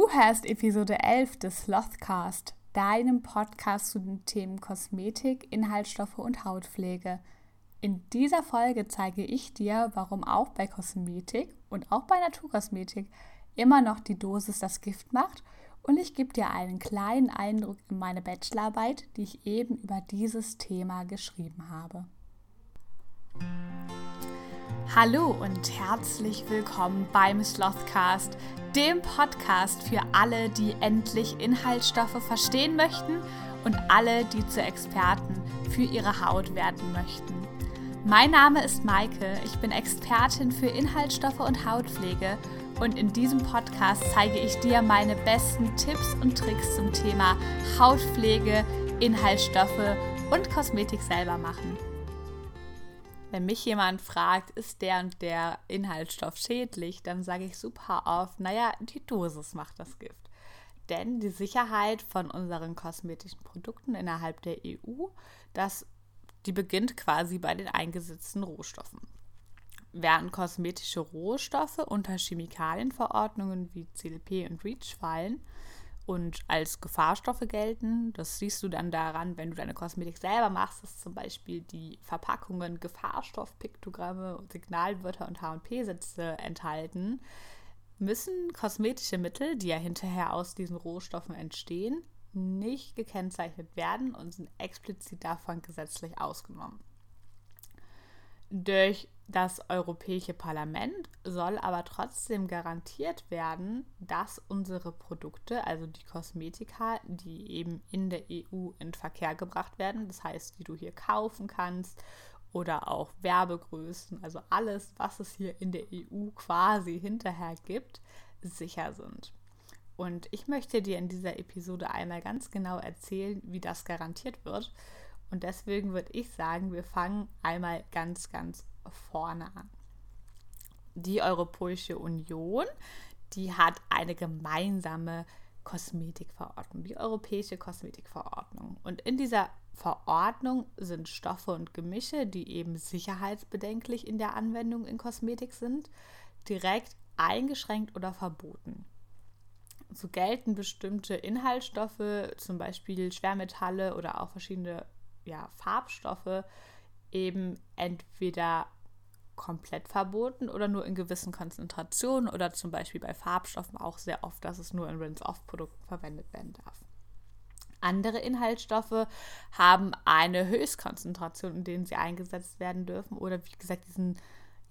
Du hörst Episode 11 des Slothcast, deinem Podcast zu den Themen Kosmetik, Inhaltsstoffe und Hautpflege. In dieser Folge zeige ich dir, warum auch bei Kosmetik und auch bei Naturkosmetik immer noch die Dosis das Gift macht und ich gebe dir einen kleinen Eindruck in meine Bachelorarbeit, die ich eben über dieses Thema geschrieben habe. Hallo und herzlich willkommen beim Slothcast, dem Podcast für alle, die endlich Inhaltsstoffe verstehen möchten und alle, die zu Experten für ihre Haut werden möchten. Mein Name ist Maike, ich bin Expertin für Inhaltsstoffe und Hautpflege und in diesem Podcast zeige ich dir meine besten Tipps und Tricks zum Thema Hautpflege, Inhaltsstoffe und Kosmetik selber machen. Wenn mich jemand fragt, ist der und der Inhaltsstoff schädlich, dann sage ich super oft, naja, die Dosis macht das Gift. Denn die Sicherheit von unseren kosmetischen Produkten innerhalb der EU, das, die beginnt quasi bei den eingesetzten Rohstoffen. Während kosmetische Rohstoffe unter Chemikalienverordnungen wie CLP und REACH fallen, und als Gefahrstoffe gelten. Das siehst du dann daran, wenn du deine Kosmetik selber machst, dass zum Beispiel die Verpackungen Gefahrstoffpiktogramme, Signalwörter und H&P-Sätze enthalten, müssen kosmetische Mittel, die ja hinterher aus diesen Rohstoffen entstehen, nicht gekennzeichnet werden und sind explizit davon gesetzlich ausgenommen. Durch das Europäische Parlament soll aber trotzdem garantiert werden, dass unsere Produkte, also die Kosmetika, die eben in der EU in Verkehr gebracht werden, das heißt, die du hier kaufen kannst oder auch Werbegrößen, also alles, was es hier in der EU quasi hinterher gibt, sicher sind. Und ich möchte dir in dieser Episode einmal ganz genau erzählen, wie das garantiert wird und deswegen würde ich sagen, wir fangen einmal ganz, ganz vorne an. Die Europäische Union, die hat eine gemeinsame Kosmetikverordnung, die Europäische Kosmetikverordnung. Und in dieser Verordnung sind Stoffe und Gemische, die eben sicherheitsbedenklich in der Anwendung in Kosmetik sind, direkt eingeschränkt oder verboten. So gelten bestimmte Inhaltsstoffe, zum Beispiel Schwermetalle oder auch verschiedene ja, Farbstoffe eben entweder komplett verboten oder nur in gewissen Konzentrationen oder zum Beispiel bei Farbstoffen auch sehr oft, dass es nur in Rinse-Off-Produkten verwendet werden darf. Andere Inhaltsstoffe haben eine Höchstkonzentration, in denen sie eingesetzt werden dürfen oder wie gesagt diesen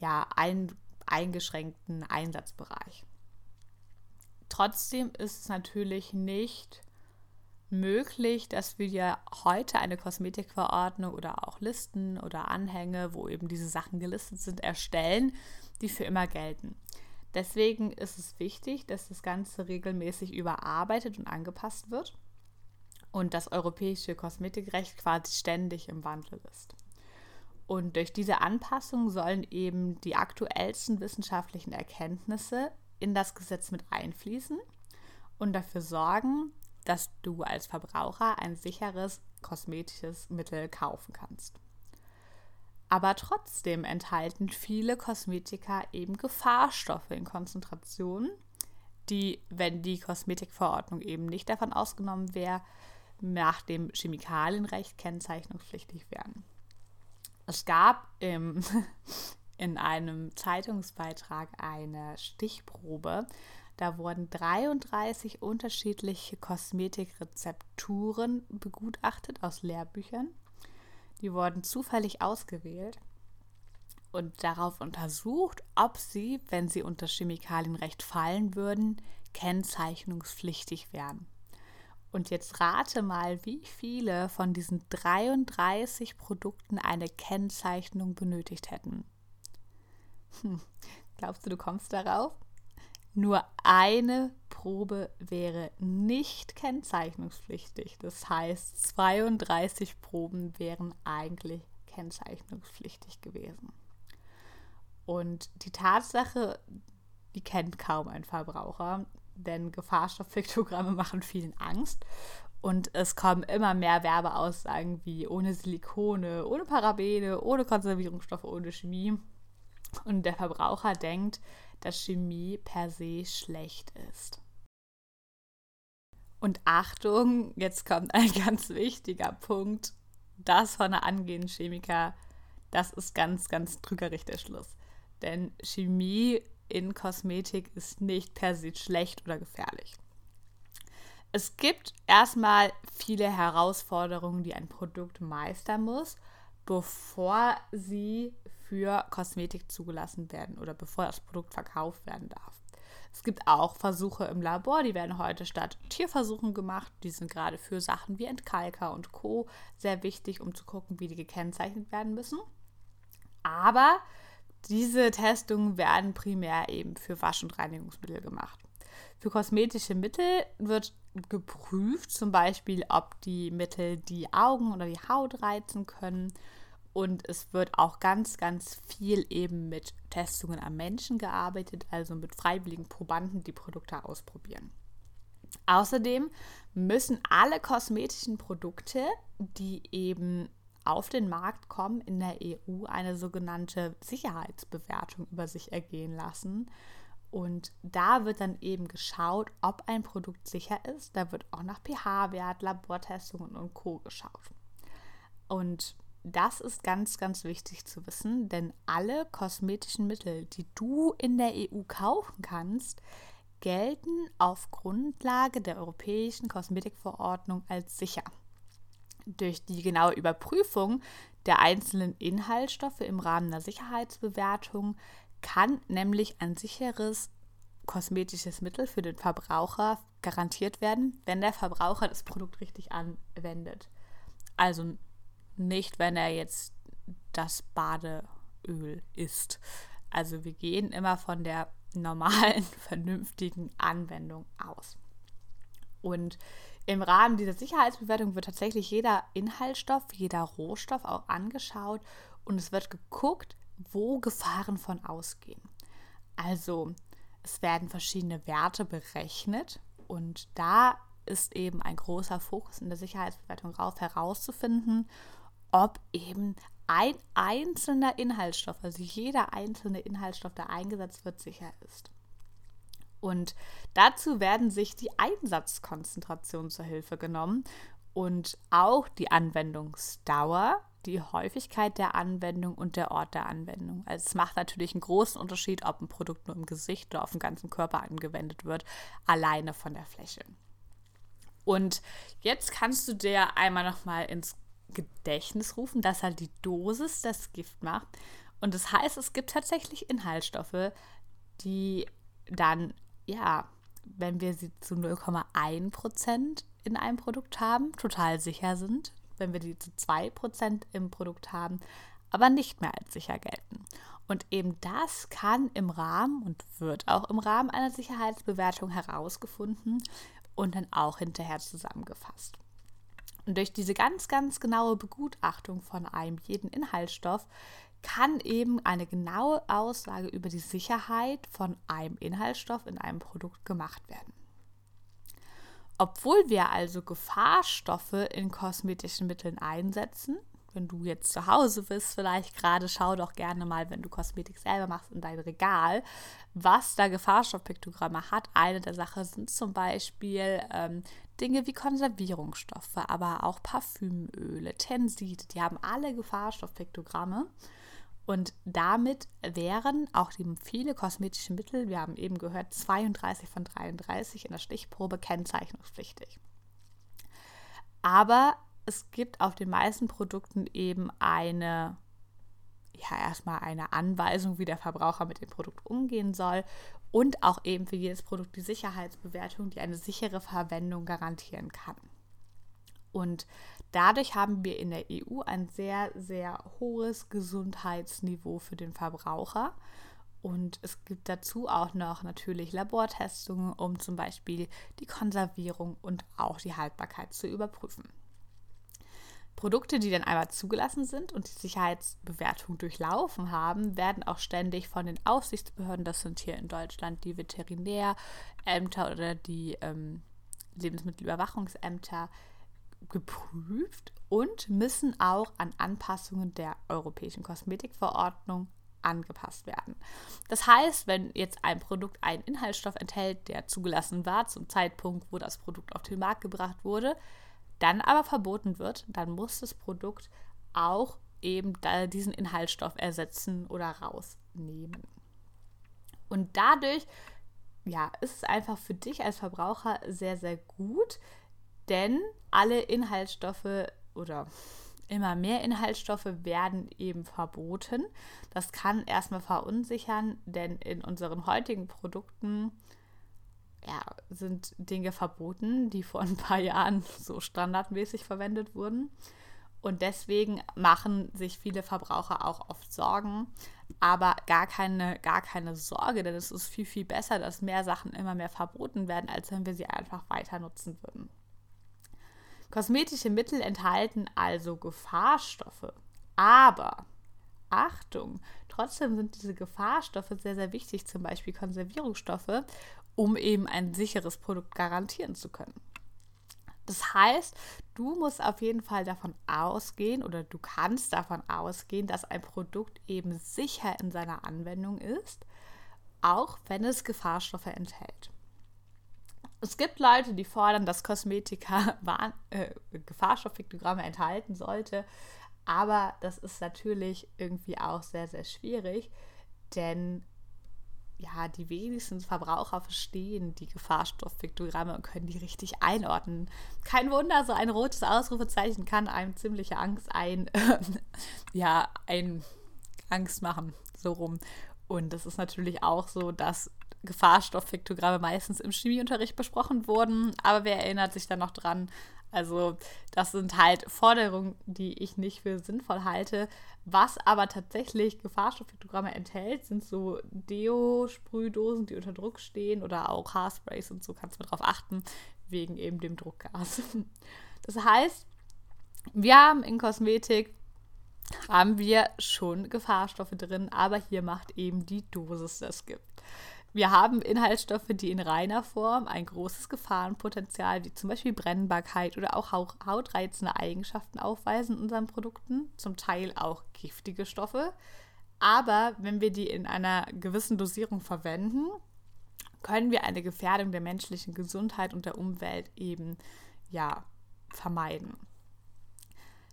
ja, ein, eingeschränkten Einsatzbereich. Trotzdem ist es natürlich nicht möglich, dass wir ja heute eine Kosmetikverordnung oder auch Listen oder Anhänge, wo eben diese Sachen gelistet sind, erstellen, die für immer gelten. Deswegen ist es wichtig, dass das Ganze regelmäßig überarbeitet und angepasst wird und das europäische Kosmetikrecht quasi ständig im Wandel ist. Und durch diese Anpassung sollen eben die aktuellsten wissenschaftlichen Erkenntnisse in das Gesetz mit einfließen und dafür sorgen, dass du als Verbraucher ein sicheres kosmetisches Mittel kaufen kannst. Aber trotzdem enthalten viele Kosmetika eben Gefahrstoffe in Konzentrationen, die, wenn die Kosmetikverordnung eben nicht davon ausgenommen wäre, nach dem Chemikalienrecht kennzeichnungspflichtig wären. Es gab im, in einem Zeitungsbeitrag eine Stichprobe da wurden 33 unterschiedliche Kosmetikrezepturen begutachtet aus Lehrbüchern. Die wurden zufällig ausgewählt und darauf untersucht, ob sie, wenn sie unter Chemikalienrecht fallen würden, kennzeichnungspflichtig wären. Und jetzt rate mal, wie viele von diesen 33 Produkten eine Kennzeichnung benötigt hätten. Hm, glaubst du, du kommst darauf? Nur eine Probe wäre nicht kennzeichnungspflichtig. Das heißt, 32 Proben wären eigentlich kennzeichnungspflichtig gewesen. Und die Tatsache, die kennt kaum ein Verbraucher, denn Gefahrstoffpiktogramme machen vielen Angst. Und es kommen immer mehr Werbeaussagen wie ohne Silikone, ohne Parabene, ohne Konservierungsstoffe, ohne Chemie. Und der Verbraucher denkt, dass Chemie per se schlecht ist. Und Achtung, jetzt kommt ein ganz wichtiger Punkt. Das von der angehenden Chemiker, das ist ganz, ganz trügerisch der Schluss. Denn Chemie in Kosmetik ist nicht per se schlecht oder gefährlich. Es gibt erstmal viele Herausforderungen, die ein Produkt meistern muss, bevor sie für Kosmetik zugelassen werden oder bevor das Produkt verkauft werden darf. Es gibt auch Versuche im Labor, die werden heute statt Tierversuchen gemacht. Die sind gerade für Sachen wie Entkalker und Co. sehr wichtig, um zu gucken, wie die gekennzeichnet werden müssen. Aber diese Testungen werden primär eben für Wasch- und Reinigungsmittel gemacht. Für kosmetische Mittel wird geprüft, zum Beispiel, ob die Mittel die Augen oder die Haut reizen können. Und es wird auch ganz, ganz viel eben mit Testungen am Menschen gearbeitet, also mit freiwilligen Probanden, die Produkte ausprobieren. Außerdem müssen alle kosmetischen Produkte, die eben auf den Markt kommen, in der EU eine sogenannte Sicherheitsbewertung über sich ergehen lassen. Und da wird dann eben geschaut, ob ein Produkt sicher ist. Da wird auch nach pH-Wert, Labortestungen und Co. geschaut. Und das ist ganz, ganz wichtig zu wissen, denn alle kosmetischen Mittel, die du in der EU kaufen kannst, gelten auf Grundlage der Europäischen Kosmetikverordnung als sicher durch die genaue Überprüfung der einzelnen Inhaltsstoffe im Rahmen der Sicherheitsbewertung kann nämlich ein sicheres kosmetisches Mittel für den Verbraucher garantiert werden, wenn der Verbraucher das Produkt richtig anwendet. Also nicht, wenn er jetzt das Badeöl isst. Also wir gehen immer von der normalen, vernünftigen Anwendung aus. Und im Rahmen dieser Sicherheitsbewertung wird tatsächlich jeder Inhaltsstoff, jeder Rohstoff auch angeschaut und es wird geguckt, wo Gefahren von ausgehen. Also es werden verschiedene Werte berechnet und da ist eben ein großer Fokus in der Sicherheitsbewertung darauf herauszufinden, ob eben ein einzelner Inhaltsstoff, also jeder einzelne Inhaltsstoff, der eingesetzt wird, sicher ist. Und dazu werden sich die Einsatzkonzentrationen zur Hilfe genommen und auch die Anwendungsdauer, die Häufigkeit der Anwendung und der Ort der Anwendung. Also es macht natürlich einen großen Unterschied, ob ein Produkt nur im Gesicht oder auf dem ganzen Körper angewendet wird, alleine von der Fläche. Und jetzt kannst du dir einmal noch mal ins Gedächtnis rufen, dass halt die Dosis das Gift macht. Und das heißt, es gibt tatsächlich Inhaltsstoffe, die dann ja, wenn wir sie zu 0,1 Prozent in einem Produkt haben, total sicher sind, wenn wir die zu 2 Prozent im Produkt haben, aber nicht mehr als sicher gelten. Und eben das kann im Rahmen und wird auch im Rahmen einer Sicherheitsbewertung herausgefunden und dann auch hinterher zusammengefasst. Und durch diese ganz, ganz genaue Begutachtung von einem jeden Inhaltsstoff kann eben eine genaue Aussage über die Sicherheit von einem Inhaltsstoff in einem Produkt gemacht werden. Obwohl wir also Gefahrstoffe in kosmetischen Mitteln einsetzen, wenn du jetzt zu Hause bist, vielleicht gerade schau doch gerne mal, wenn du Kosmetik selber machst, in dein Regal, was da Gefahrstoffpiktogramme hat. Eine der Sachen sind zum Beispiel ähm, Dinge wie Konservierungsstoffe, aber auch Parfümöle, Tenside, die haben alle Gefahrstoffpiktogramme. Und damit wären auch die viele kosmetische Mittel, wir haben eben gehört, 32 von 33 in der Stichprobe kennzeichnungspflichtig. Aber es gibt auf den meisten Produkten eben eine, ja, erstmal eine Anweisung, wie der Verbraucher mit dem Produkt umgehen soll und auch eben für jedes Produkt die Sicherheitsbewertung, die eine sichere Verwendung garantieren kann. Und dadurch haben wir in der EU ein sehr, sehr hohes Gesundheitsniveau für den Verbraucher. Und es gibt dazu auch noch natürlich Labortestungen, um zum Beispiel die Konservierung und auch die Haltbarkeit zu überprüfen. Produkte, die dann einmal zugelassen sind und die Sicherheitsbewertung durchlaufen haben, werden auch ständig von den Aufsichtsbehörden, das sind hier in Deutschland die Veterinärämter oder die ähm, Lebensmittelüberwachungsämter, geprüft und müssen auch an Anpassungen der Europäischen Kosmetikverordnung angepasst werden. Das heißt, wenn jetzt ein Produkt einen Inhaltsstoff enthält, der zugelassen war zum Zeitpunkt, wo das Produkt auf den Markt gebracht wurde, dann aber verboten wird, dann muss das Produkt auch eben diesen Inhaltsstoff ersetzen oder rausnehmen. Und dadurch ja, ist es einfach für dich als Verbraucher sehr, sehr gut, denn alle Inhaltsstoffe oder immer mehr Inhaltsstoffe werden eben verboten. Das kann erstmal verunsichern, denn in unseren heutigen Produkten ja, sind Dinge verboten, die vor ein paar Jahren so standardmäßig verwendet wurden. Und deswegen machen sich viele Verbraucher auch oft Sorgen. Aber gar keine, gar keine Sorge, denn es ist viel, viel besser, dass mehr Sachen immer mehr verboten werden, als wenn wir sie einfach weiter nutzen würden. Kosmetische Mittel enthalten also Gefahrstoffe. Aber Achtung, trotzdem sind diese Gefahrstoffe sehr, sehr wichtig, zum Beispiel Konservierungsstoffe, um eben ein sicheres Produkt garantieren zu können. Das heißt, du musst auf jeden Fall davon ausgehen oder du kannst davon ausgehen, dass ein Produkt eben sicher in seiner Anwendung ist, auch wenn es Gefahrstoffe enthält. Es gibt Leute, die fordern, dass Kosmetika äh, Gefahrstoffpiktogramme enthalten sollte, aber das ist natürlich irgendwie auch sehr, sehr schwierig, denn ja, die wenigsten Verbraucher verstehen die Gefahrstoffpiktogramme und können die richtig einordnen. Kein Wunder, so ein rotes Ausrufezeichen kann einem ziemliche Angst ein, ja, ein Angst machen, so rum. Und es ist natürlich auch so, dass Gefahrstoffpiktogramme meistens im Chemieunterricht besprochen wurden, aber wer erinnert sich da noch dran? Also das sind halt Forderungen, die ich nicht für sinnvoll halte. Was aber tatsächlich Gefahrstoffpiktogramme enthält, sind so Deo-Sprühdosen, die unter Druck stehen oder auch Haarsprays und so kannst du darauf achten, wegen eben dem Druckgas. Das heißt, wir haben in Kosmetik haben wir schon Gefahrstoffe drin, aber hier macht eben die Dosis das gibt. Wir haben Inhaltsstoffe, die in reiner Form ein großes Gefahrenpotenzial, wie zum Beispiel Brennbarkeit oder auch hautreizende Eigenschaften aufweisen in unseren Produkten, zum Teil auch giftige Stoffe. Aber wenn wir die in einer gewissen Dosierung verwenden, können wir eine Gefährdung der menschlichen Gesundheit und der Umwelt eben ja vermeiden.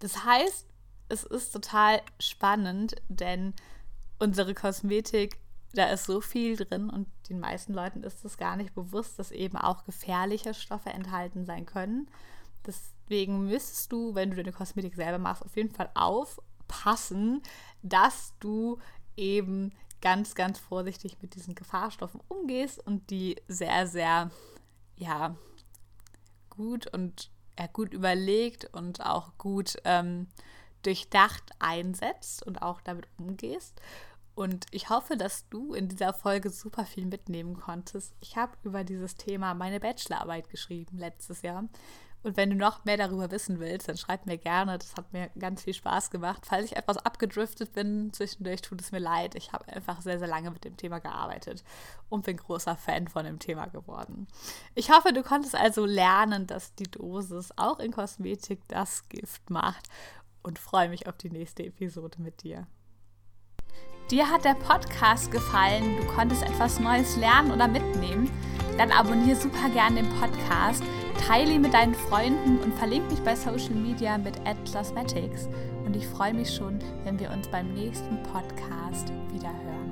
Das heißt, es ist total spannend, denn unsere Kosmetik da ist so viel drin und den meisten Leuten ist es gar nicht bewusst, dass eben auch gefährliche Stoffe enthalten sein können. Deswegen müsstest du, wenn du deine Kosmetik selber machst, auf jeden Fall aufpassen, dass du eben ganz, ganz vorsichtig mit diesen Gefahrstoffen umgehst und die sehr, sehr, ja, gut und ja, gut überlegt und auch gut ähm, durchdacht einsetzt und auch damit umgehst. Und ich hoffe, dass du in dieser Folge super viel mitnehmen konntest. Ich habe über dieses Thema meine Bachelorarbeit geschrieben letztes Jahr. Und wenn du noch mehr darüber wissen willst, dann schreib mir gerne. Das hat mir ganz viel Spaß gemacht. Falls ich etwas abgedriftet bin, zwischendurch tut es mir leid. Ich habe einfach sehr, sehr lange mit dem Thema gearbeitet und bin großer Fan von dem Thema geworden. Ich hoffe, du konntest also lernen, dass die Dosis auch in Kosmetik das Gift macht und freue mich auf die nächste Episode mit dir. Dir hat der Podcast gefallen, du konntest etwas Neues lernen oder mitnehmen, dann abonniere super gerne den Podcast, teile ihn mit deinen Freunden und verlinke mich bei Social Media mit Cosmetics. Und ich freue mich schon, wenn wir uns beim nächsten Podcast wieder hören.